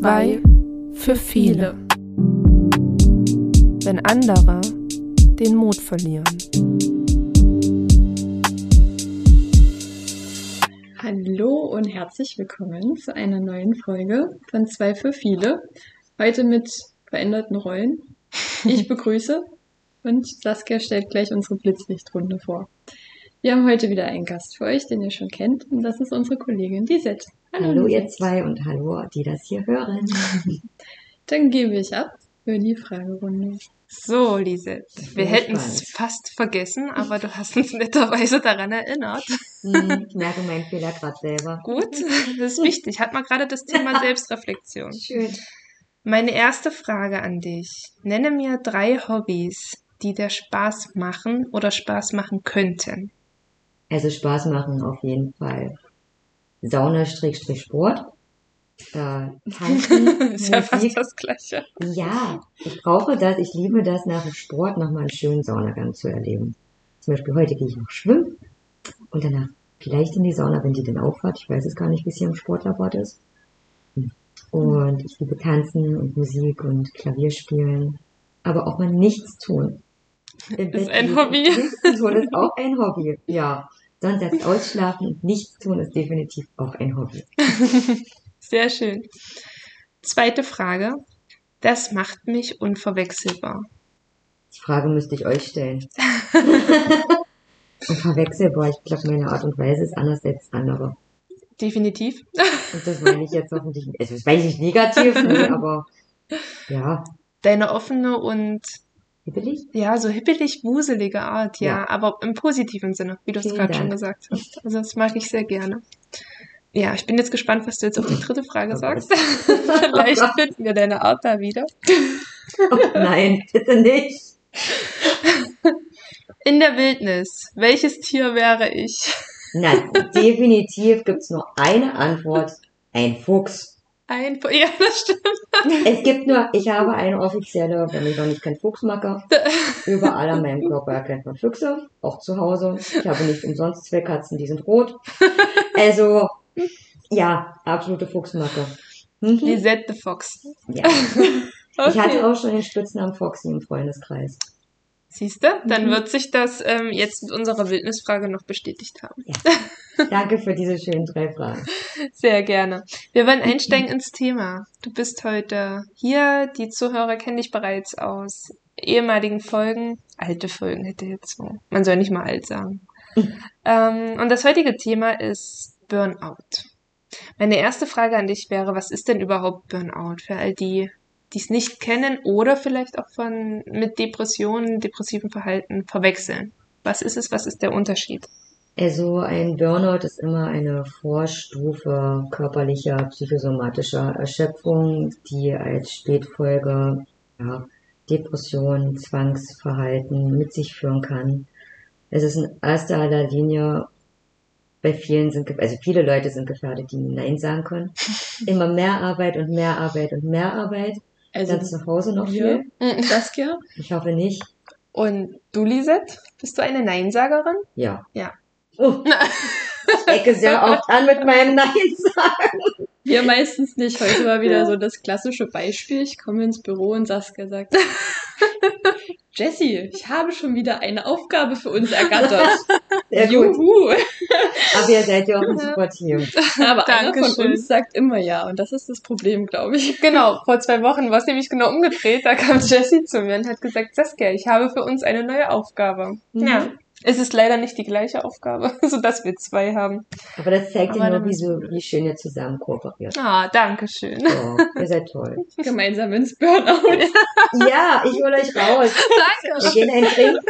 zwei für viele. Wenn andere den Mut verlieren. Hallo und herzlich willkommen zu einer neuen Folge von Zwei für viele. Heute mit veränderten Rollen. Ich begrüße und Saskia stellt gleich unsere Blitzlichtrunde vor. Wir haben heute wieder einen Gast für euch, den ihr schon kennt, und das ist unsere Kollegin Lisette. Hallo, hallo ihr zwei und hallo, die das hier hören. Dann gebe ich ab für die Fragerunde. So, Lisette, wir hätten es fast vergessen, aber du hast uns netterweise daran erinnert. Hm, ich merke meinen Fehler gerade selber. Gut, das ist wichtig. Hat man gerade das Thema Selbstreflexion. Schön. Meine erste Frage an dich. Nenne mir drei Hobbys, die dir Spaß machen oder Spaß machen könnten. Also Spaß machen auf jeden Fall. Sauna-Sport. Da tanzen, ist ja fast das Gleiche. Ja, ich brauche das, ich liebe das, nach dem Sport nochmal einen schönen Saunagang zu erleben. Zum Beispiel heute gehe ich noch schwimmen und danach vielleicht in die Sauna, wenn die denn aufhat. Ich weiß es gar nicht, wie es hier im Sportlabor ist. Und ich liebe tanzen und Musik und Klavierspielen, aber auch mal nichts tun. Im ist Bett ein Hobby. Tun ist auch ein Hobby, ja. Sonntags ausschlafen und nichts tun ist definitiv auch ein Hobby. Sehr schön. Zweite Frage. Das macht mich unverwechselbar. Die Frage müsste ich euch stellen. unverwechselbar, ich glaube, meine Art und Weise ist anders als andere. Definitiv. Und das meine ich jetzt hoffentlich, also das meine ich nicht negativ, ne, aber ja. Deine offene und Hippelig? Ja, so hippelig, wuselige Art, ja, ja. aber im positiven Sinne, wie du es gerade schon gesagt hast. Also das mag ich sehr gerne. Ja, ich bin jetzt gespannt, was du jetzt auf die dritte Frage oh sagst. Vielleicht finden wir deine Art da wieder. Oh nein, bitte nicht. In der Wildnis, welches Tier wäre ich? Nein, definitiv gibt's nur eine Antwort. Ein Fuchs. Ein, ja, das stimmt. Es gibt nur, ich habe eine offizielle, wenn ich noch nicht kein Fuchsmacker. Überall an meinem Körper erkennt man Füchse, auch zu Hause. Ich habe nicht umsonst zwei Katzen, die sind rot. Also, ja, absolute Fuchsmacke. Mhm. Lisette the Fox. Ja. Okay. Ich hatte auch schon den Spitznamen Foxy im Freundeskreis. Siehst du? Dann mhm. wird sich das ähm, jetzt mit unserer Wildnisfrage noch bestätigt haben. Ja. Danke für diese schönen drei Fragen. Sehr gerne. Wir wollen einsteigen ins Thema. Du bist heute hier. Die Zuhörer kennen dich bereits aus ehemaligen Folgen. Alte Folgen hätte jetzt so. Man soll nicht mal alt sagen. Mhm. Ähm, und das heutige Thema ist Burnout. Meine erste Frage an dich wäre, was ist denn überhaupt Burnout für all die, die es nicht kennen oder vielleicht auch von mit Depressionen, depressiven Verhalten verwechseln. Was ist es? Was ist der Unterschied? Also ein Burnout ist immer eine Vorstufe körperlicher, psychosomatischer Erschöpfung, die als Spätfolge ja, Depression, Zwangsverhalten mit sich führen kann. Es ist in erster Linie bei vielen sind, also viele Leute sind gefährdet, die Nein sagen können. Immer mehr Arbeit und mehr Arbeit und mehr Arbeit. Also dann zu Hause noch viel. Mhm. Saskia? Ich hoffe nicht. Und du, Lisette? Bist du eine Neinsagerin? Ja. Ja. Oh. ich ecke sehr oft an mit meinem Nein sagen. Wir meistens nicht. Heute war wieder so das klassische Beispiel. Ich komme ins Büro und Saskia sagt, Jessie, ich habe schon wieder eine Aufgabe für uns ergattert. Sehr Juhu. Aber ihr seid ja auch ein super Team. Aber einer von uns sagt immer ja. Und das ist das Problem, glaube ich. Genau. Vor zwei Wochen war es nämlich genau umgedreht. Da kam Jessie zu mir und hat gesagt, Saskia, ich habe für uns eine neue Aufgabe. Mhm. Ja. Es ist leider nicht die gleiche Aufgabe, sodass wir zwei haben. Aber das zeigt ja nur, wie, so, wie schön ihr zusammen kooperiert. Ah, danke schön. Oh, ihr seid toll. Gemeinsam ins Burnout. ja, ich hole euch raus. Danke. Wir gehen ein Trinken.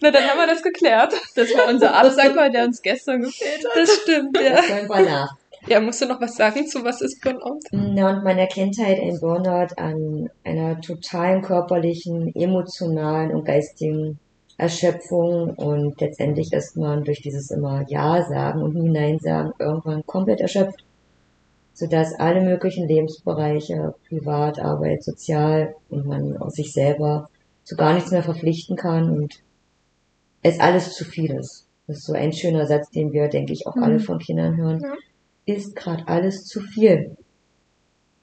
Na, dann haben wir das geklärt. Das war unser Absacker, der uns gestern gefehlt hat. Das stimmt, ja. Das wir nach. Ja, musst du noch was sagen zu was ist Burnout? Na, und meiner Kindheit ein Burnout an einer totalen körperlichen, emotionalen und geistigen Erschöpfung und letztendlich ist man durch dieses immer Ja sagen und nie Nein sagen irgendwann komplett erschöpft, sodass alle möglichen Lebensbereiche, Privat, Arbeit, Sozial und man aus sich selber zu gar nichts mehr verpflichten kann und es alles zu viel ist. Das ist so ein schöner Satz, den wir, denke ich, auch mhm. alle von Kindern hören. Ja. Ist gerade alles zu viel.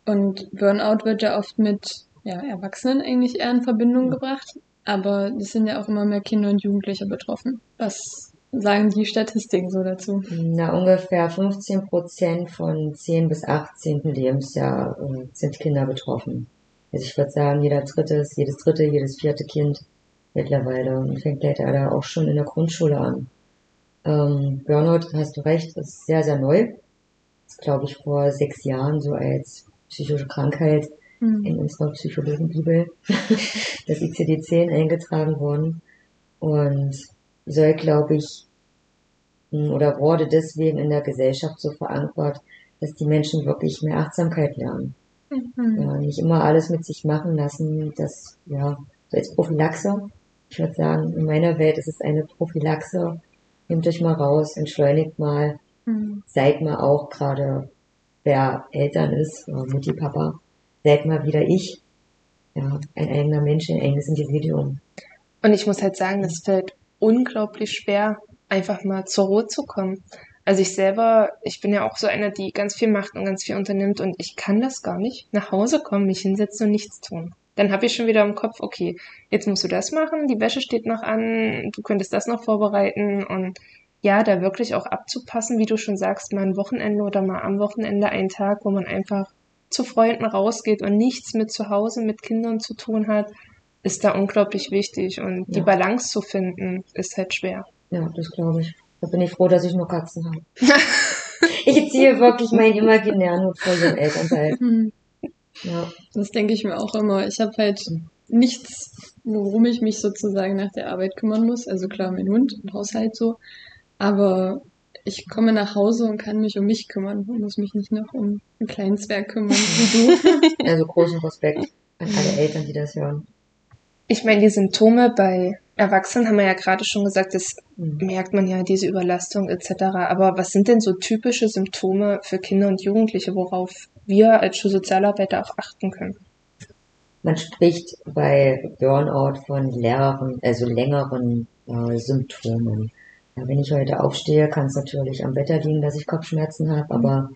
Und Burnout wird ja oft mit ja, Erwachsenen eigentlich eher in Verbindung gebracht. Aber es sind ja auch immer mehr Kinder und Jugendliche betroffen. Was sagen die Statistiken so dazu? Na, ungefähr 15 Prozent von 10 bis 18. Lebensjahr äh, sind Kinder betroffen. Also ich würde sagen, jeder dritte, jedes dritte, jedes vierte Kind mittlerweile und fängt leider auch schon in der Grundschule an. Ähm, Burnout, hast du recht, ist sehr, sehr neu. Ist, glaube ich, vor sechs Jahren so als psychische Krankheit Hm. in unserer Psychologenbibel, das ICD-10 eingetragen worden und soll, glaube ich, mh, oder wurde deswegen in der Gesellschaft so verankert, dass die Menschen wirklich mehr Achtsamkeit lernen. Mhm. Ja, nicht immer alles mit sich machen lassen, das, ja, so als Prophylaxe. Ich würde sagen, in meiner Welt ist es eine Prophylaxe. Nehmt euch mal raus, entschleunigt mal, Mhm. seid mal auch gerade, wer Eltern ist, Mutti, Papa, mal wieder ich. Ja, ein eigener Mensch, ein eigenes Individuum. Und ich muss halt sagen, es fällt unglaublich schwer, einfach mal zur Ruhe zu kommen. Also ich selber, ich bin ja auch so einer, die ganz viel macht und ganz viel unternimmt und ich kann das gar nicht. Nach Hause kommen, mich hinsetzen und nichts tun. Dann habe ich schon wieder im Kopf, okay, jetzt musst du das machen, die Wäsche steht noch an, du könntest das noch vorbereiten und ja, da wirklich auch abzupassen, wie du schon sagst, mal ein Wochenende oder mal am Wochenende einen Tag, wo man einfach zu Freunden rausgeht und nichts mit zu Hause, mit Kindern zu tun hat, ist da unglaublich wichtig. Und die Ja. Balance zu finden, ist halt schwer. Ja, das glaube ich. Da bin ich froh, dass ich nur Katzen habe. ich ziehe wirklich meinen imaginären Hut vor ihren Elternteil. Mhm. Ja. Das denke ich mir auch immer. Ich habe halt nichts, worum ich mich sozusagen nach der Arbeit kümmern muss. Also klar, mein Hund und Haushalt so. Aber ich komme nach Hause und kann mich um mich kümmern und muss mich nicht noch um einen kleinen Zwerg kümmern wie du. Also großen Respekt an alle Eltern, die das hören. Ich meine, die Symptome bei Erwachsenen haben wir ja gerade schon gesagt, das Mhm. merkt man ja, diese Überlastung etc. Aber was sind denn so typische Symptome für Kinder und Jugendliche, worauf wir als Schulsozialarbeiter auch achten können? Man spricht bei Burnout von leeren, also längeren äh, Symptomen. Ja, wenn ich heute aufstehe, kann es natürlich am Wetter liegen, dass ich Kopfschmerzen habe, aber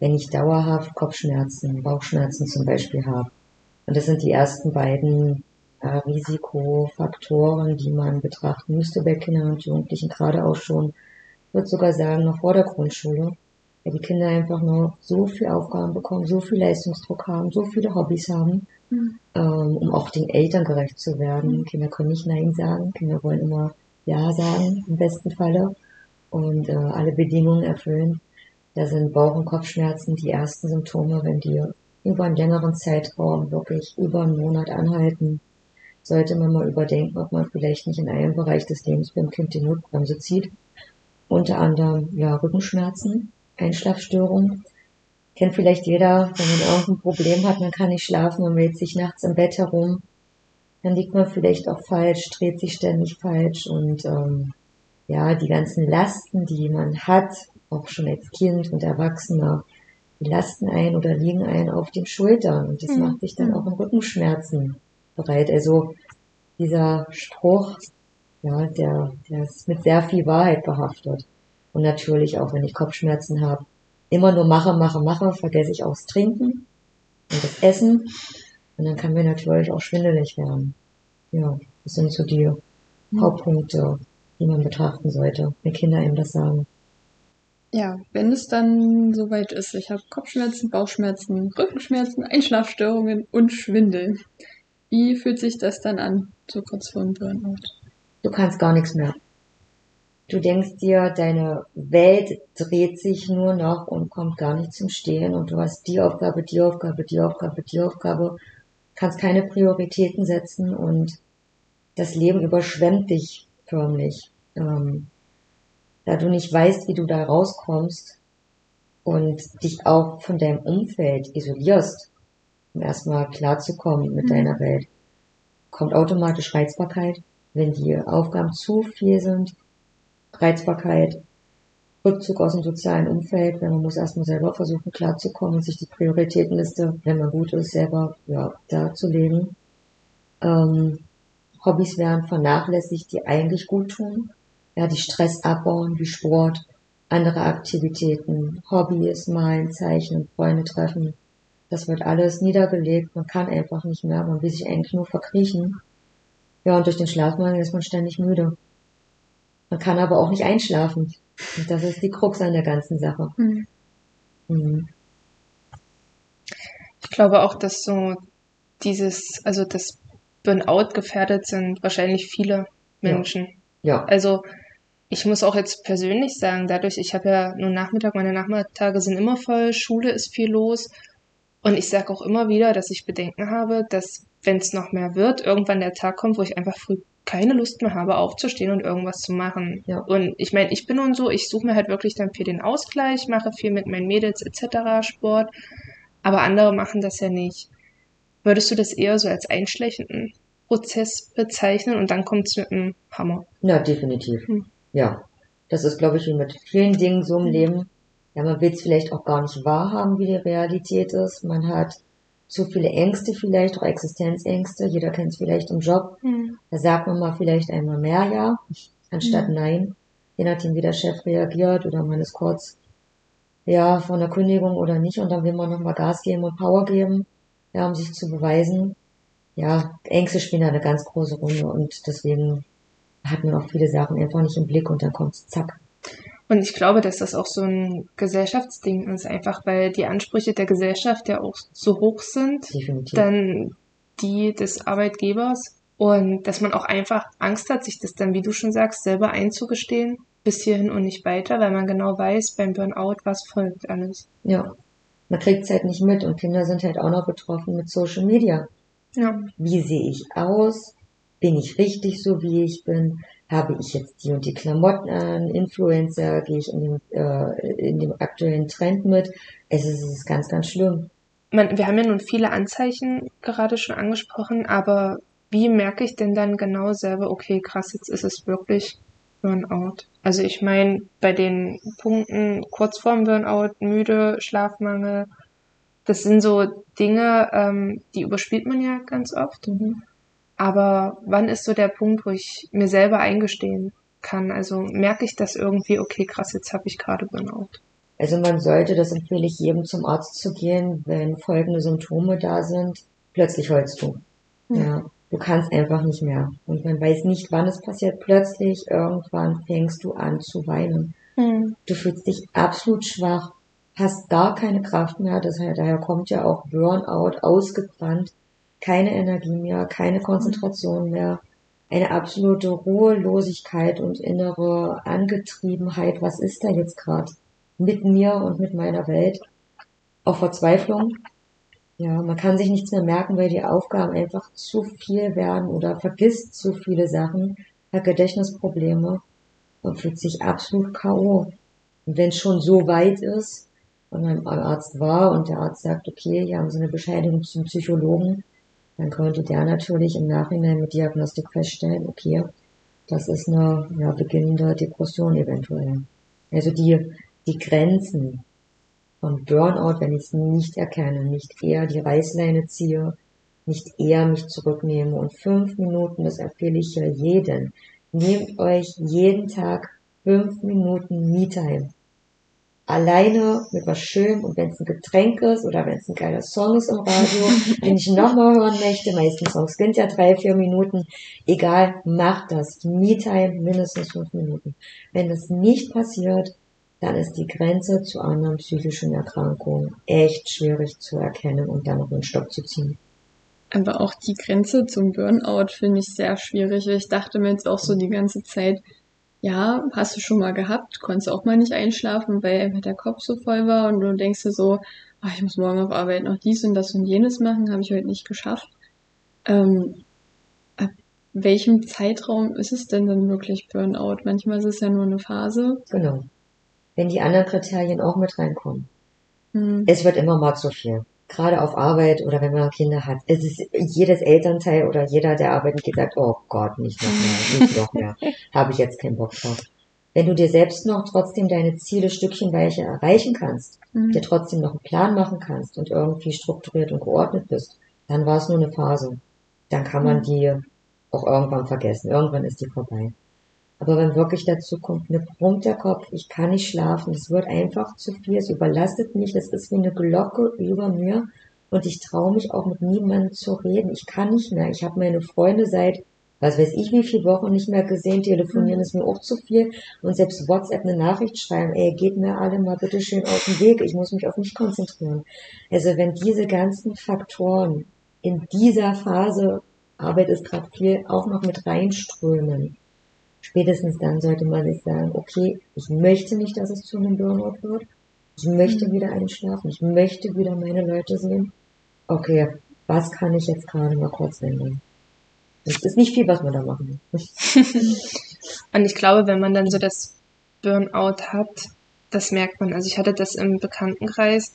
wenn ich dauerhaft Kopfschmerzen, Bauchschmerzen zum Beispiel habe, und das sind die ersten beiden äh, Risikofaktoren, die man betrachten müsste bei Kindern und Jugendlichen, gerade auch schon, ich würde sogar sagen, noch vor der Grundschule, weil die Kinder einfach noch so viel Aufgaben bekommen, so viel Leistungsdruck haben, so viele Hobbys haben, Mhm. ähm, um auch den Eltern gerecht zu werden. Kinder können nicht Nein sagen, Kinder wollen immer Ja sagen, im besten Falle, und äh, alle Bedingungen erfüllen. Da sind Bauch- und Kopfschmerzen die ersten Symptome, wenn die über einen längeren Zeitraum, wirklich über einen Monat anhalten, sollte man mal überdenken, ob man vielleicht nicht in einem Bereich des Lebens beim Kind die Notbremse zieht. Unter anderem ja Rückenschmerzen, Einschlafstörungen. Kennt vielleicht jeder, wenn man irgendein Problem hat, man kann nicht schlafen, man wählt sich nachts im Bett herum, dann liegt man vielleicht auch falsch, dreht sich ständig falsch und ähm, ja, die ganzen Lasten, die man hat, auch schon als Kind und Erwachsener, die lasten ein oder liegen ein auf den Schultern und das Mhm. macht sich dann auch in Rückenschmerzen bereit. Also dieser Spruch, ja, der, der ist mit sehr viel Wahrheit behaftet. Und natürlich auch, wenn ich Kopfschmerzen habe, immer nur mache, mache, mache, vergesse ich auch das Trinken und das Essen. Und dann kann mir natürlich auch schwindelig werden. Ja, das sind so die Hauptpunkte, die man betrachten sollte, wenn Kinder einem das sagen. Ja, wenn es dann soweit ist, ich habe Kopfschmerzen, Bauchschmerzen, Rückenschmerzen, Einschlafstörungen und Schwindel. Wie fühlt sich das dann an, so kurz vor dem Burnout? Du kannst gar nichts mehr. Du denkst dir, deine Welt dreht sich nur noch und kommt gar nicht zum Stehen und du hast die Aufgabe, die Aufgabe, die Aufgabe, die Aufgabe, kannst keine Prioritäten setzen und das Leben überschwemmt dich förmlich. Ähm, da du nicht weißt, wie du da rauskommst und dich auch von deinem Umfeld isolierst, um erstmal klarzukommen mit Mhm. deiner Welt, kommt automatisch Reizbarkeit. Wenn die Aufgaben zu viel sind, Reizbarkeit, Rückzug aus dem sozialen Umfeld, wenn man muss erstmal selber versuchen klarzukommen sich die Prioritätenliste, wenn man gut ist, selber ja, darzulegen. Ähm, Hobbys werden vernachlässigt, die eigentlich gut tun. Ja, die Stress abbauen, wie Sport, andere Aktivitäten, Hobbys, Malen, Zeichnen, Freunde treffen. Das wird alles niedergelegt. Man kann einfach nicht mehr. Man will sich eigentlich nur verkriechen. Ja, und durch den Schlafmangel ist man ständig müde. Man kann aber auch nicht einschlafen. Und das ist die Krux an der ganzen Sache. Mhm. Mhm. Ich glaube auch, dass so dieses, also das Burnout gefährdet sind wahrscheinlich viele Menschen. Ja, Also ich muss auch jetzt persönlich sagen, dadurch, ich habe ja nur Nachmittag, meine Nachmittage sind immer voll, Schule ist viel los. Und ich sage auch immer wieder, dass ich Bedenken habe, dass wenn es noch mehr wird, irgendwann der Tag kommt, wo ich einfach früh keine Lust mehr habe, aufzustehen und irgendwas zu machen. Ja. Und ich meine, ich bin und so, ich suche mir halt wirklich dann viel den Ausgleich, mache viel mit meinen Mädels etc. Sport, aber andere machen das ja nicht. Würdest du das eher so als einschleichenden Prozess bezeichnen und dann kommt es mit einem Hammer? ja, definitiv. Hm. Ja. Das ist, glaube ich, wie mit vielen Dingen so im Leben. Ja, man will es vielleicht auch gar nicht wahrhaben, wie die Realität ist. Man hat zu viele Ängste vielleicht, auch Existenzängste. Jeder kennt es vielleicht im Job. Da sagt man mal vielleicht einmal mehr Ja, anstatt Mhm. Nein. Je nachdem, wie der Chef reagiert oder man ist kurz, ja, von der Kündigung oder nicht und dann will man nochmal Gas geben und Power geben, ja, um sich zu beweisen. Ja, Ängste spielen da eine ganz große Rolle und deswegen hat man auch viele Sachen einfach nicht im Blick und dann kommt's zack. Und ich glaube, dass das auch so ein Gesellschaftsding ist, einfach weil die Ansprüche der Gesellschaft ja auch so hoch sind, Definitiv. dann die des Arbeitgebers. Und dass man auch einfach Angst hat, sich das dann, wie du schon sagst, selber einzugestehen, bis hierhin und nicht weiter, weil man genau weiß, beim Burnout, was folgt alles. Ja. Man kriegt's halt nicht mit und Kinder sind halt auch noch betroffen mit Social Media. Ja. Wie sehe ich aus? Bin ich richtig so, wie ich bin? Habe ich jetzt die und die Klamotten an? Influencer? Gehe ich in dem, äh, in dem aktuellen Trend mit? Es ist, es ist ganz, ganz schlimm. Man, wir haben ja nun viele Anzeichen gerade schon angesprochen, aber wie merke ich denn dann genau selber, okay, krass, jetzt ist es wirklich Burnout? Also ich meine, bei den Punkten kurz vorm Burnout, müde, Schlafmangel, das sind so Dinge, ähm, die überspielt man ja ganz oft. Aber wann ist so der Punkt, wo ich mir selber eingestehen kann? Also merke ich das irgendwie, okay, krass, jetzt habe ich gerade Burnout. Also man sollte, das empfehle ich jedem zum Arzt zu gehen, wenn folgende Symptome da sind. Plötzlich heulst du. Hm. Ja. Du kannst einfach nicht mehr. Und man weiß nicht, wann es passiert. Plötzlich, irgendwann fängst du an zu weinen. Du fühlst dich absolut schwach, hast gar keine Kraft mehr. Das daher kommt ja auch Burnout, ausgebrannt, keine Energie mehr, keine Konzentration mehr, eine absolute Ruhelosigkeit und innere Angetriebenheit. Was ist da jetzt gerade mit mir und mit meiner Welt? Auch Verzweiflung. Ja, man kann sich nichts mehr merken, weil die Aufgaben einfach zu viel werden oder vergisst zu viele Sachen, hat Gedächtnisprobleme und fühlt sich absolut K.O. Und wenn es schon so weit ist und man beim Arzt war und der Arzt sagt, okay, hier haben Sie eine Bescheinigung zum Psychologen, dann könnte der natürlich im Nachhinein mit Diagnostik feststellen, okay, das ist eine ja, beginnende Depression eventuell. Also die, die Grenzen von Burnout, wenn ich es nicht erkenne, nicht eher die Reißleine ziehe, nicht eher mich zurücknehme und fünf Minuten, das empfehle ich ja jedem, nehmt euch jeden Tag fünf Minuten Me-Time. Alleine mit was Schönem und wenn es ein Getränk ist oder wenn es ein geiler Song ist im Radio, den ich nochmal hören möchte, meisten Songs sind ja drei, vier Minuten, egal, macht das. Me-Time mindestens fünf Minuten. Wenn das nicht passiert, dann ist die Grenze zu anderen psychischen Erkrankungen echt schwierig zu erkennen und dann noch einen Stopp zu ziehen. Aber auch die Grenze zum Burnout finde ich sehr schwierig. Ich dachte mir jetzt auch so die ganze Zeit, ja, hast du schon mal gehabt, konntest auch mal nicht einschlafen, weil einfach der Kopf so voll war und du denkst dir so, ach, ich muss morgen auf Arbeit noch dies und das und jenes machen, habe ich heute nicht geschafft. Ähm, ab welchem Zeitraum ist es denn dann wirklich Burnout? Manchmal ist es ja nur eine Phase. Genau. Wenn die anderen Kriterien auch mit reinkommen. Hm. Es wird immer mal zu viel. Gerade auf Arbeit oder wenn man Kinder hat. Es ist jedes Elternteil oder jeder, der arbeiten geht, sagt, oh Gott, nicht noch mehr, nicht noch mehr. Habe ich jetzt keinen Bock drauf. Wenn du dir selbst noch trotzdem deine Ziele stückchenweise erreichen kannst, Hm. dir trotzdem noch einen Plan machen kannst und irgendwie strukturiert und geordnet bist, dann war es nur eine Phase. Dann kann man die auch irgendwann vergessen. Irgendwann ist die vorbei. Aber wenn wirklich dazu kommt, mir brummt der Kopf, ich kann nicht schlafen, es wird einfach zu viel, es überlastet mich, das ist wie eine Glocke über mir und ich traue mich auch mit niemandem zu reden. Ich kann nicht mehr. Ich habe meine Freunde seit, was weiß ich, wie viele Wochen nicht mehr gesehen. Telefonieren ist mir auch zu viel. Und selbst WhatsApp eine Nachricht schreiben, ey, geht mir alle mal bitte schön auf den Weg. Ich muss mich auf mich konzentrieren. Also wenn diese ganzen Faktoren in dieser Phase, Arbeit ist gerade viel, auch noch mit reinströmen, spätestens dann sollte man sich sagen, okay, ich möchte nicht, dass es zu einem Burnout wird. Ich möchte wieder einschlafen. Ich möchte wieder meine Leute sehen. Okay, was kann ich jetzt gerade mal kurz ändern? Es ist nicht viel, was man da machen muss. Und ich glaube, wenn man dann so das Burnout hat, das merkt man. Also ich hatte das im Bekanntenkreis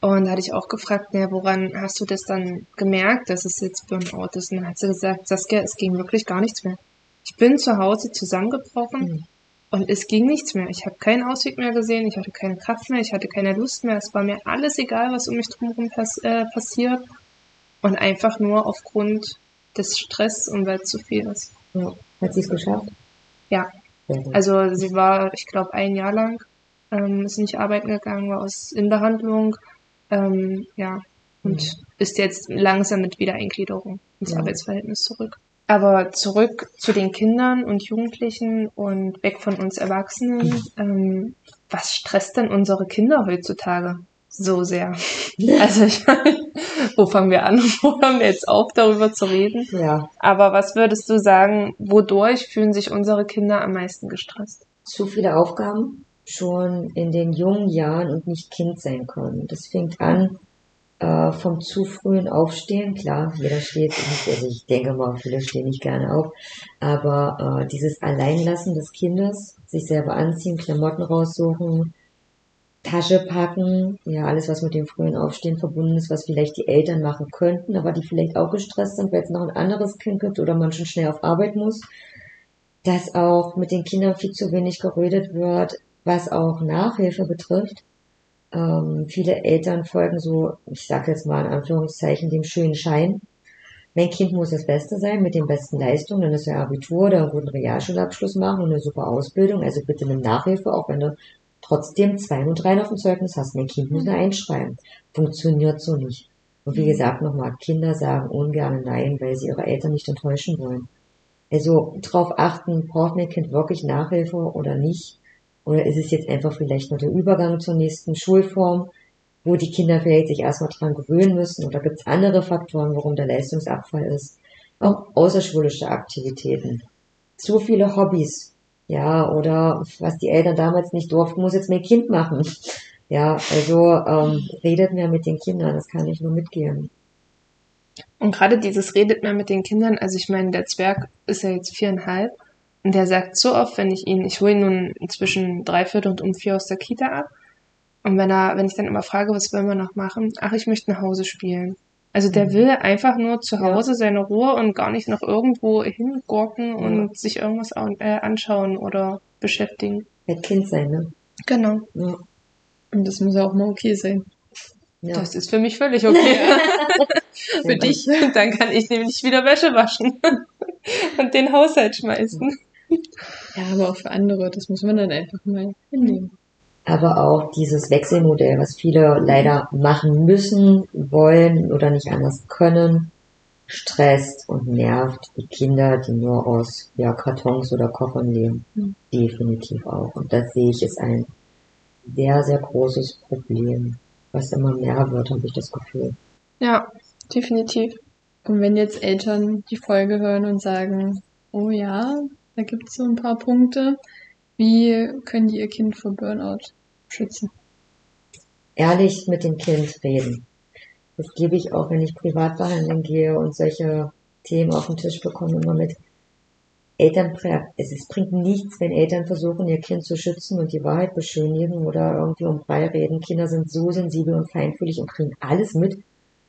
und da hatte ich auch gefragt, naja, woran hast du das dann gemerkt, dass es jetzt Burnout ist? Und dann hat sie gesagt, Saskia, es ging wirklich gar nichts mehr. Ich bin zu Hause zusammengebrochen Mhm. und es ging nichts mehr. Ich habe keinen Ausweg mehr gesehen, ich hatte keine Kraft mehr, ich hatte keine Lust mehr. Es war mir alles egal, was um mich drumherum pass äh, passiert. Und einfach nur aufgrund des Stress und weil es zu viel ist. Ja. Hat sie es geschafft? Ja. Also sie war, ich glaube, ein Jahr lang, ähm, ist nicht arbeiten gegangen, war aus in Behandlung, ähm, ja, und Mhm. ist jetzt langsam mit Wiedereingliederung ins Ja. Arbeitsverhältnis zurück. Aber zurück zu den Kindern und Jugendlichen und weg von uns Erwachsenen. Ähm, was stresst denn unsere Kinder heutzutage so sehr? Also ich meine, wo fangen wir an wo hören wir jetzt auf, darüber zu reden? ja, Aber was würdest du sagen, wodurch fühlen sich unsere Kinder am meisten gestresst? zu viele Aufgaben schon in den jungen Jahren und nicht Kind sein können. Das fängt an äh, vom zu frühen Aufstehen. Klar, jeder steht, also ich denke mal, viele stehen nicht gerne auf, aber äh, dieses Alleinlassen des Kindes, sich selber anziehen, Klamotten raussuchen, Tasche packen, ja, alles, was mit dem frühen Aufstehen verbunden ist, was vielleicht die Eltern machen könnten, aber die vielleicht auch gestresst sind, weil es noch ein anderes Kind gibt oder man schon schnell auf Arbeit muss. Dass auch mit den Kindern viel zu wenig geredet wird, was auch Nachhilfe betrifft. Ähm, viele Eltern folgen so, ich sage jetzt mal in Anführungszeichen, dem schönen Schein. Mein Kind muss das Beste sein, mit den besten Leistungen, dann ist er Abitur oder einen guten Realschulabschluss machen und eine super Ausbildung. Also bitte nimm Nachhilfe, auch wenn du trotzdem zwei und drei auf dem Zeugnis hast. Mein Kind muss da einschreiben. Funktioniert so nicht. Und wie gesagt nochmal, Kinder sagen ungern Nein, weil sie ihre Eltern nicht enttäuschen wollen. Also drauf achten, braucht mein Kind wirklich Nachhilfe oder nicht? Oder ist es jetzt einfach vielleicht nur der Übergang zur nächsten Schulform, wo die Kinder vielleicht sich erstmal dran gewöhnen müssen? Oder gibt es andere Faktoren, warum der Leistungsabfall ist? Auch außerschulische Aktivitäten. Zu viele Hobbys. Ja, oder was die Eltern damals nicht durften, muss jetzt mein Kind machen. Ja, also ähm, redet mehr mit den Kindern, das kann ich nur mitgeben. Und gerade dieses redet mehr mit den Kindern, also ich meine, der Zwerg ist ja jetzt viereinhalb und der sagt so oft, wenn ich ihn, ich hole ihn nun inzwischen dreiviertel und um vier aus der Kita ab und wenn er, wenn ich dann immer frage, was wollen wir noch machen, ach, ich möchte nach Hause spielen. Also der Mhm. will einfach nur zu Ja. Hause seine Ruhe und gar nicht noch irgendwo hingurken Ja. und sich irgendwas an, äh, anschauen oder beschäftigen. Wird Kind sein, ne? Genau. Ja. Und das muss auch mal okay sein. ja. Das ist für mich völlig okay. für Ja. dich. Dann kann ich nämlich wieder Wäsche waschen und den Haushalt schmeißen. Ja, aber auch für andere, das muss man dann einfach mal hinnehmen. aber auch dieses Wechselmodell, was viele leider machen müssen, wollen oder nicht anders können, stresst und nervt die Kinder, die nur aus ja, Kartons oder Koffern leben. Mhm. Definitiv auch. Und das sehe ich ist ein sehr, sehr großes Problem, was immer mehr wird, habe ich das Gefühl. Ja, definitiv. Und wenn jetzt Eltern die Folge hören und sagen, oh ja, da gibt es so ein paar Punkte, wie können die ihr Kind vor Burnout schützen? Ehrlich mit dem Kind reden. Das gebe ich auch, wenn ich privat behandeln gehe und solche Themen auf den Tisch bekomme, immer mit. Eltern, es, es bringt nichts, wenn Eltern versuchen, ihr Kind zu schützen und die Wahrheit beschönigen oder irgendwie um Brei reden. Kinder sind so sensibel und feinfühlig und kriegen alles mit.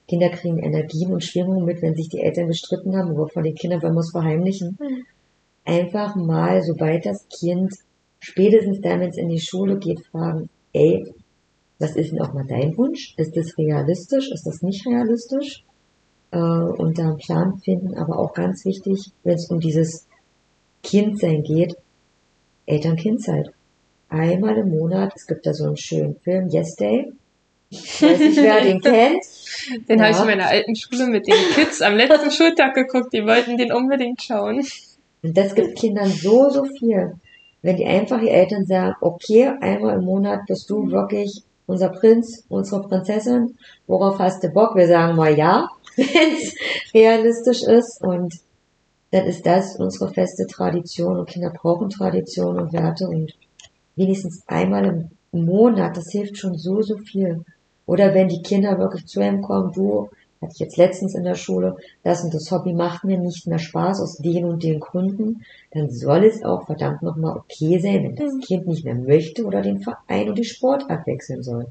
Kinder kriegen Energien und Schwingungen mit, wenn sich die Eltern gestritten haben, aber von den Kindern wollen es verheimlichen. Mhm. Einfach mal, sobald das Kind spätestens dann, wenn es in die Schule geht, fragen, ey, was ist denn auch mal dein Wunsch? Ist das realistisch? Ist das nicht realistisch? Äh, und da einen Plan finden, aber auch ganz wichtig, wenn es um dieses Kindsein geht, Eltern-Kind-Zeit. Einmal im Monat, es gibt da so einen schönen Film, Yes Day. Ich weiß nicht, wer den kennt. Den Ja. habe ich in meiner alten Schule mit den Kids am letzten Schultag geguckt. Die wollten den unbedingt schauen. Und das gibt Kindern so, so viel. Wenn die einfach die Eltern sagen, okay, einmal im Monat bist du wirklich unser Prinz, unsere Prinzessin, worauf hast du Bock? Wir sagen mal ja, wenn es realistisch ist. Und dann ist das unsere feste Tradition. Und Kinder brauchen Tradition und Werte. Und wenigstens einmal im Monat, das hilft schon so, so viel. Oder wenn die Kinder wirklich zu einem kommen, du, hatte ich jetzt letztens in der Schule, das und das Hobby macht mir nicht mehr Spaß aus den und den Gründen, dann soll es auch verdammt nochmal okay sein, wenn das Mhm. Kind nicht mehr möchte oder den Verein und die Sportart wechseln soll.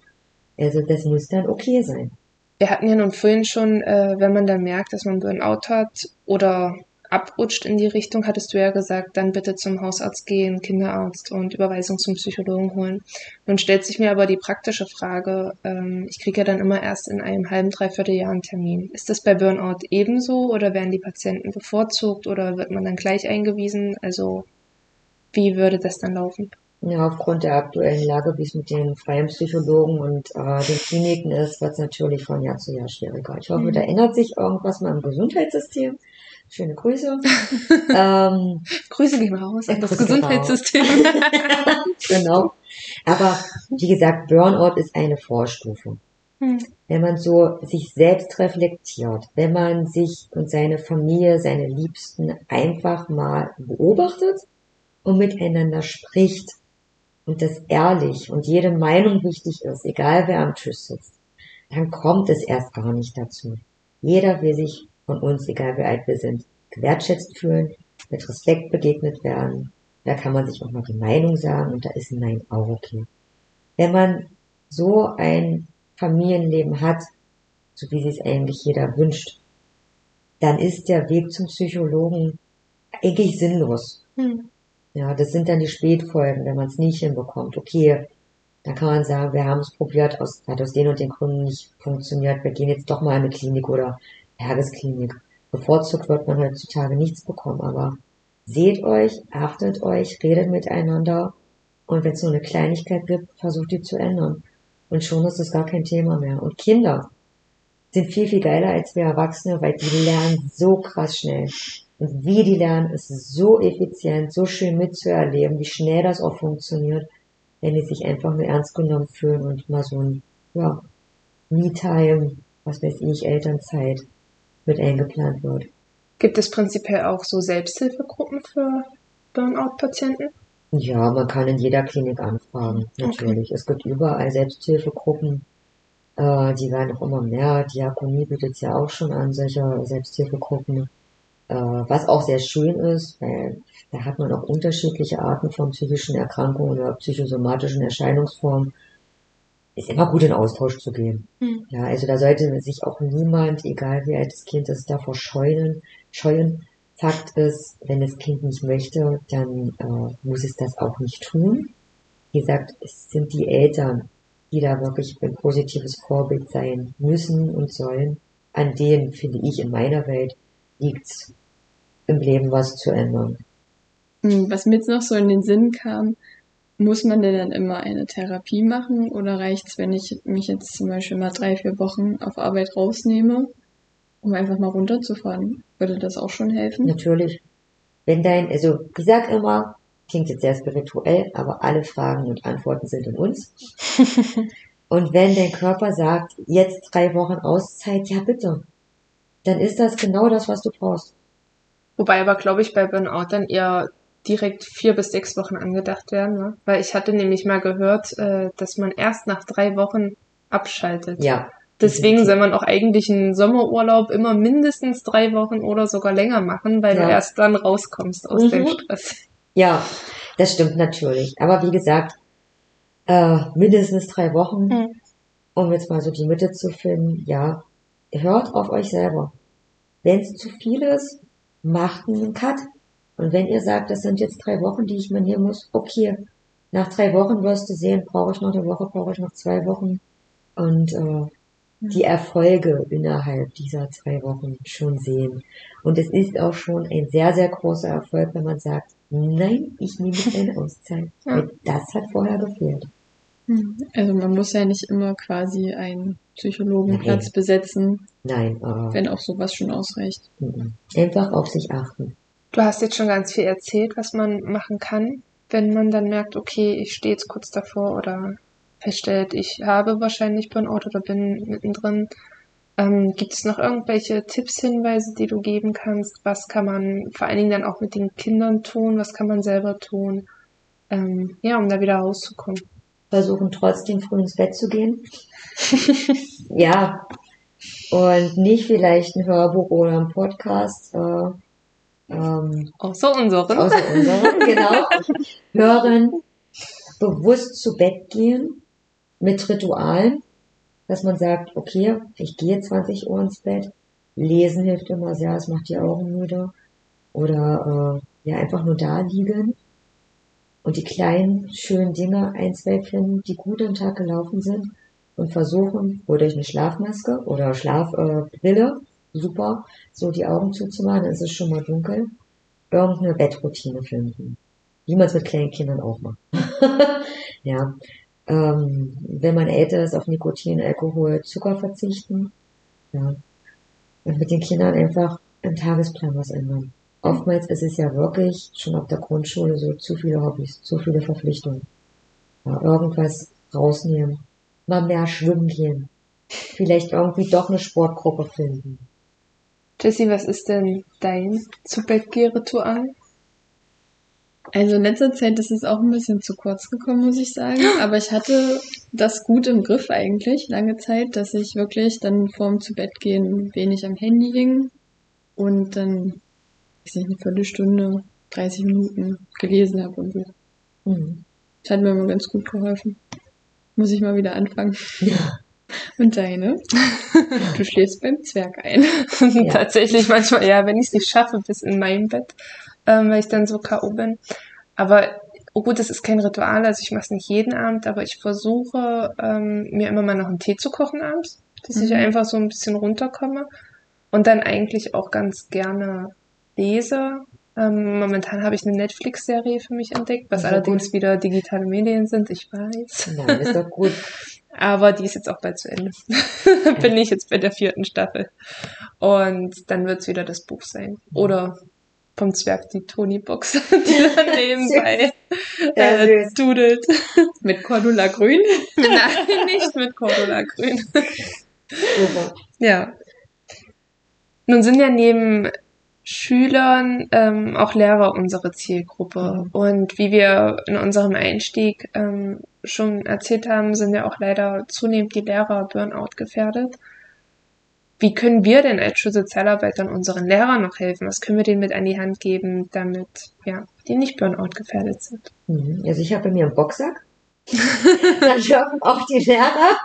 Also das muss dann okay sein. Wir hatten ja nun vorhin schon, äh, wenn man dann merkt, dass man Burnout hat oder abrutscht in die Richtung, hattest du ja gesagt, dann bitte zum Hausarzt gehen, Kinderarzt und Überweisung zum Psychologen holen. Nun stellt sich mir aber die praktische Frage, ähm, ich kriege ja dann immer erst in einem halben, dreiviertel Jahr einen Termin. Ist das bei Burnout ebenso oder werden die Patienten bevorzugt oder wird man dann gleich eingewiesen? Also wie würde das dann laufen? Ja, aufgrund der aktuellen Lage, wie es mit den freien Psychologen und äh, den Kliniken ist, wird es natürlich von Jahr zu Jahr schwieriger. Ich hoffe, Mhm. da ändert sich irgendwas mal im Gesundheitssystem. Schöne Grüße. ähm, Grüße gehen raus an das Gesundheitssystem. genau. Aber wie gesagt, Burnout ist eine Vorstufe. Hm. Wenn man so sich selbst reflektiert, wenn man sich und seine Familie, seine Liebsten einfach mal beobachtet und miteinander spricht und das ehrlich und jede Meinung wichtig ist, egal wer am Tisch sitzt, dann kommt es erst gar nicht dazu. Jeder will sich von uns, egal wie alt wir sind, gewertschätzt fühlen, mit Respekt begegnet werden. Da kann man sich auch mal die Meinung sagen und da ist ein Nein auch okay. Wenn man so ein Familienleben hat, so wie sich es eigentlich jeder wünscht, dann ist der Weg zum Psychologen eigentlich sinnlos. Hm. Ja, das sind dann die Spätfolgen, wenn man es nicht hinbekommt. Okay, dann kann man sagen, wir haben es probiert, aus, hat aus den und den Gründen nicht funktioniert, wir gehen jetzt doch mal in eine Klinik oder Tagesklinik. Bevorzugt wird man heutzutage nichts bekommen, aber seht euch, achtet euch, redet miteinander und wenn es nur eine Kleinigkeit gibt, versucht die zu ändern. Und schon ist es gar kein Thema mehr. Und Kinder sind viel, viel geiler als wir Erwachsene, weil die lernen so krass schnell. Und wie die lernen, ist so effizient, so schön mitzuerleben, wie schnell das auch funktioniert, wenn die sich einfach nur ernst genommen fühlen und mal so ein, ja, Me-Time, was weiß ich, Elternzeit mit eingeplant wird. Gibt es prinzipiell auch so Selbsthilfegruppen für Burnout-Patienten? Ja, man kann in jeder Klinik anfragen, natürlich. Es gibt überall Selbsthilfegruppen. Äh, die werden auch immer mehr. Diakonie bietet ja auch schon an, solche Selbsthilfegruppen. Äh, was auch sehr schön ist, weil da hat man auch unterschiedliche Arten von psychischen Erkrankungen oder psychosomatischen Erscheinungsformen. Ist immer gut in Austausch zu gehen. Hm. Ja, also da sollte sich auch niemand, egal wie alt das Kind ist, davor scheuen, scheuen. Fakt ist, wenn das Kind nicht möchte, dann äh, muss es das auch nicht tun. Wie gesagt, es sind die Eltern, die da wirklich ein positives Vorbild sein müssen und sollen. An denen, finde ich, in meiner Welt liegt im Leben was zu ändern. Hm, Was mir jetzt noch so in den Sinn kam, muss man denn dann immer eine Therapie machen oder reicht's, wenn ich mich jetzt zum Beispiel mal drei, vier Wochen auf Arbeit rausnehme, um einfach mal runterzufahren? Würde das auch schon helfen? Natürlich. Wenn dein, also ich sag immer, klingt jetzt sehr spirituell, aber alle Fragen und Antworten sind in uns. Und wenn dein Körper sagt, jetzt drei Wochen Auszeit, ja bitte, dann ist das genau das, was du brauchst. Wobei aber, glaube ich, bei Burnout dann eher direkt vier bis sechs Wochen angedacht werden, ne? Weil ich hatte nämlich mal gehört, äh, dass man erst nach drei Wochen abschaltet. Ja. Deswegen soll man auch eigentlich einen Sommerurlaub immer mindestens drei Wochen oder sogar länger machen, weil Ja. du erst dann rauskommst aus Mhm. dem Stress. Ja, das stimmt natürlich. Aber wie gesagt, äh, mindestens drei Wochen, Mhm. um jetzt mal so die Mitte zu finden, ja, hört auf euch selber. Wenn es zu viel ist, macht einen Cut. Und wenn ihr sagt, das sind jetzt drei Wochen, die ich mir nehmen muss, okay. Nach drei Wochen wirst du sehen, brauche ich noch eine Woche, brauche ich noch zwei Wochen. Und äh, die Erfolge innerhalb dieser zwei Wochen schon sehen. Und es ist auch schon ein sehr, sehr großer Erfolg, wenn man sagt, nein, ich nehme jetzt eine Auszeit. Ja. Weil das hat vorher gefehlt. Hm. Also man muss ja nicht immer quasi einen Psychologenplatz Nein. besetzen, Nein, äh, wenn auch sowas schon ausreicht. mhm. einfach auf sich achten. Du hast jetzt schon ganz viel erzählt, was man machen kann, wenn man dann merkt, okay, ich stehe jetzt kurz davor oder feststellt, ich habe wahrscheinlich Burnout oder bin mittendrin. Ähm, gibt es noch irgendwelche Tipps, Hinweise, die du geben kannst? Was kann man vor allen Dingen dann auch mit den Kindern tun? Was kann man selber tun? Ähm, ja, um da wieder rauszukommen. Versuchen trotzdem früh ins Bett zu gehen. ja. Und nicht vielleicht ein Hörbuch oder ein Podcast, äh, ähm, Außer unseren. außer unserem, genau. Hören, bewusst zu Bett gehen, mit Ritualen, dass man sagt, okay, ich gehe 20 Uhr ins Bett. Lesen hilft immer sehr, es macht die Augen müde. Oder äh, ja, einfach nur da liegen und die kleinen, schönen Dinge ein, zwei finden, die gut am Tag gelaufen sind und versuchen, oder durch eine Schlafmaske oder Schlafbrille, äh, super, so die Augen zuzumachen, dann ist es schon mal dunkel, irgendeine Bettroutine finden. Wie man es mit kleinen Kindern auch macht. ja. Ähm, wenn man älter ist, auf Nikotin, Alkohol, Zucker verzichten. Ja. Und mit den Kindern einfach im Tagesplan was ändern. Oftmals ist es ja wirklich schon auf der Grundschule so zu viele Hobbys, zu viele Verpflichtungen. Ja, irgendwas rausnehmen. Mal mehr schwimmen gehen. Vielleicht irgendwie doch eine Sportgruppe finden. Jessie, was ist denn dein Zu-Bett-Geh-Ritual? Also in letzter Zeit ist es auch ein bisschen zu kurz gekommen, muss ich sagen. Aber ich hatte das gut im Griff eigentlich, lange Zeit, dass ich wirklich dann vorm Zubettgehen wenig am Handy hing und dann, weiß nicht, eine Viertelstunde, 30 Minuten gelesen habe und so. Mhm. Das hat mir immer ganz gut geholfen. Muss ich mal wieder anfangen. Ja. Und deine? Du schläfst beim Zwerg ein. Tatsächlich manchmal, ja, wenn ich es nicht schaffe, bis in mein Bett, ähm, weil ich dann so K.O. bin. Aber oh gut, das ist kein Ritual, also ich mache es nicht jeden Abend, aber ich versuche ähm, mir immer mal noch einen Tee zu kochen abends, dass ich Mhm. einfach so ein bisschen runterkomme und dann eigentlich auch ganz gerne lese. Ähm, momentan habe ich eine Netflix-Serie für mich entdeckt, was Ja, allerdings wieder digitale Medien sind, ich weiß. Nein, ist doch gut. Aber die ist jetzt auch bald zu Ende. Bin ich jetzt bei der vierten Staffel. Und dann wird's wieder das Buch sein. Oder vom Zwerg die Tony-Box, die dann nebenbei äh, dudelt. Mit Cordula Grün. Nein, nicht mit Cordula Grün. Super. Ja. Nun sind ja neben Schülern ähm, auch Lehrer unsere Zielgruppe. Mhm. Und wie wir in unserem Einstieg ähm, schon erzählt haben, sind ja auch leider zunehmend die Lehrer Burnout gefährdet. Wie können wir denn als Schulsozialarbeitern unseren Lehrern noch helfen? Was können wir denen mit an die Hand geben, damit ja, die nicht Burnout gefährdet sind? Mhm. Also ich habe bei mir einen Boxsack. da dürfen auch die Lehrer.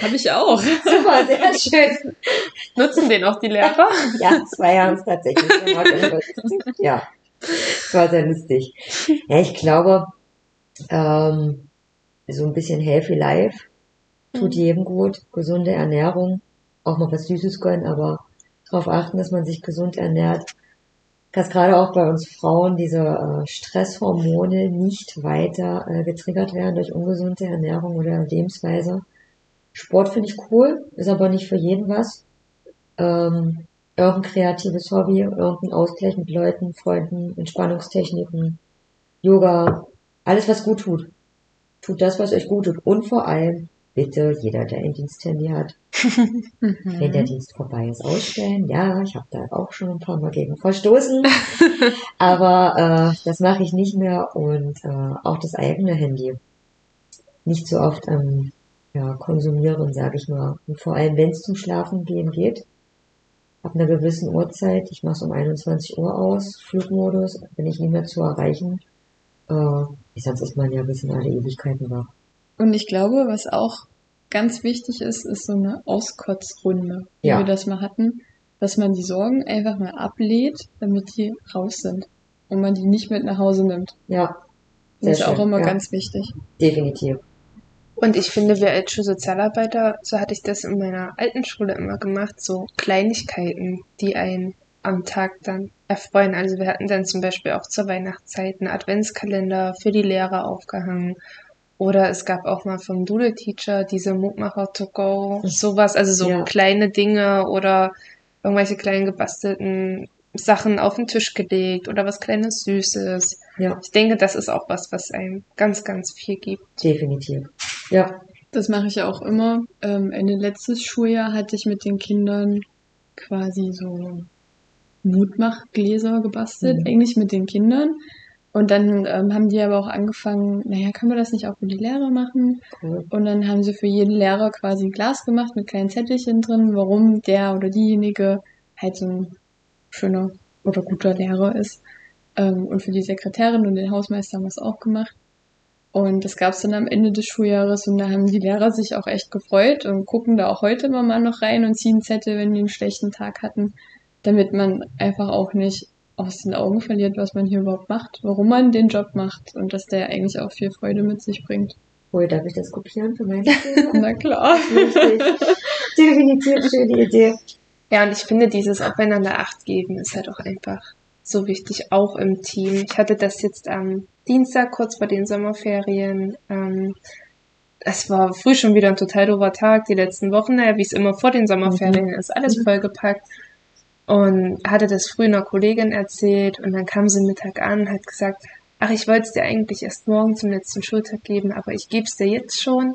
Habe ich auch. Super, sehr schön. Nutzen den auch die Lehrer? Ja, zwei haben es tatsächlich gemacht. Ja, war sehr lustig. Ja, ich glaube, ähm, so ein bisschen Healthy Life tut Mhm. jedem gut. Gesunde Ernährung, auch mal was Süßes gönnen, aber darauf achten, dass man sich gesund ernährt. Dass gerade auch bei uns Frauen diese äh, Stresshormone nicht weiter äh, getriggert werden durch ungesunde Ernährung oder Lebensweise. Sport finde ich cool, ist aber nicht für jeden was. Ähm, irgendein kreatives Hobby, irgendein Ausgleich mit Leuten, Freunden, Entspannungstechniken, Yoga, alles was gut tut. Tut das, was euch gut tut. Und vor allem, bitte, jeder, der ein Diensthandy hat, wenn der. Dienst vorbei ist, ausstellen. Ja, ich habe da auch schon ein paar Mal gegen verstoßen. Aber äh, das mache ich nicht mehr und äh, auch das eigene Handy. Nicht so oft ähm, ja, konsumieren, sage ich mal. Und vor allem, wenn es zum Schlafen gehen geht, ab einer gewissen Uhrzeit, ich mache es um 21 Uhr aus, Flugmodus, bin ich nicht mehr zu erreichen. Äh, sonst ist man ja bis in alle Ewigkeiten wach. Und ich glaube, was auch ganz wichtig ist, ist so eine Auskotzrunde, wie Ja. wir das mal hatten, dass man die Sorgen einfach mal ablädt, damit die raus sind und man die nicht mit nach Hause nimmt. Ja, Das Sehr ist auch schön, immer ja. ganz wichtig. definitiv. Und ich finde, wir als Schulsozialarbeiter, so hatte ich das in meiner alten Schule immer gemacht, so Kleinigkeiten, die einen am Tag dann erfreuen. Also wir hatten dann zum Beispiel auch zur Weihnachtszeit einen Adventskalender für die Lehrer aufgehangen. Oder es gab auch mal vom Doodle Teacher diese Mutmacher to go, sowas, also so Ja. kleine Dinge oder irgendwelche kleinen gebastelten Sachen auf den Tisch gelegt oder was kleines Süßes. Ja, Ich denke, das ist auch was, was einem ganz, ganz viel gibt. definitiv. Ja, Das mache ich ja auch immer. Ähm, Ende letztes Schuljahr hatte ich mit den Kindern quasi so Mutmachgläser gebastelt, Mhm. eigentlich mit den Kindern. Und dann ähm, haben die aber auch angefangen, naja, können wir das nicht auch für die Lehrer machen? cool. Und dann haben sie für jeden Lehrer quasi ein Glas gemacht mit kleinen Zettelchen drin, warum der oder diejenige halt so ein schöner oder guter Lehrer ist. Ähm, und für die Sekretärin und den Hausmeister haben wir es auch gemacht. Und das gab es dann am Ende des Schuljahres und da haben die Lehrer sich auch echt gefreut und gucken da auch heute immer mal noch rein und ziehen Zettel, wenn die einen schlechten Tag hatten, damit man einfach auch nicht aus den Augen verliert, was man hier überhaupt macht, warum man den Job macht und dass der eigentlich auch viel Freude mit sich bringt. Cool, darf ich das kopieren für meine? Na klar. Definitiv schöne Idee. Ja, und ich finde, dieses Aufeinander Acht geben ist halt auch einfach so wichtig, auch im Team. Ich hatte das jetzt am Dienstag, kurz vor den Sommerferien. Ähm, es war früh schon wieder ein total doofer Tag, die letzten Wochen, naja, wie es immer vor den Sommerferien ist, alles vollgepackt. Und hatte das früh einer Kollegin erzählt und dann kam sie Mittag an und hat gesagt, ach, ich wollte es dir eigentlich erst morgen zum letzten Schultag geben, aber ich gebe es dir jetzt schon.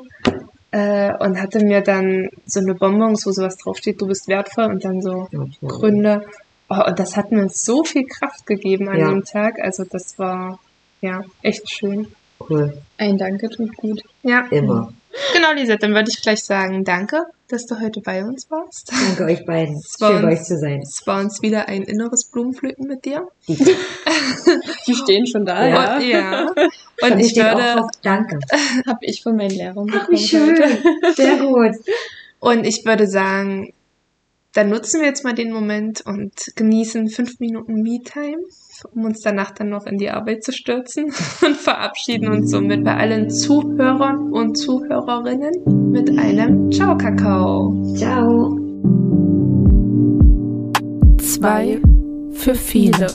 Äh, und hatte mir dann so eine Bonbons, wo sowas draufsteht, du bist wertvoll und dann so Gründe. Oh, und das hat mir so viel Kraft gegeben an Ja. dem Tag. Also das war ja echt schön. Cool, Ein Danke tut gut. Ja, immer. Genau, Lisa, dann würde ich gleich sagen, danke, dass du heute bei uns warst. Danke euch beiden. Es war Schön bei uns- euch zu sein. Es war uns wieder ein inneres Blumenpflücken mit dir. Die stehen schon da, Ja. Und, ja. Und ich würde, drauf, Danke. Habe ich von meinen Lehrern Ach, bekommen wie schön. heute. Sehr gut. und ich würde sagen, dann nutzen wir jetzt mal den Moment und genießen fünf Minuten Me-Time, um uns danach dann noch in die Arbeit zu stürzen und verabschieden uns somit bei allen Zuhörern und Zuhörerinnen mit einem Ciao Kakao. Ciao. Zwei für viele.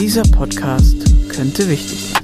Dieser Podcast könnte wichtig sein.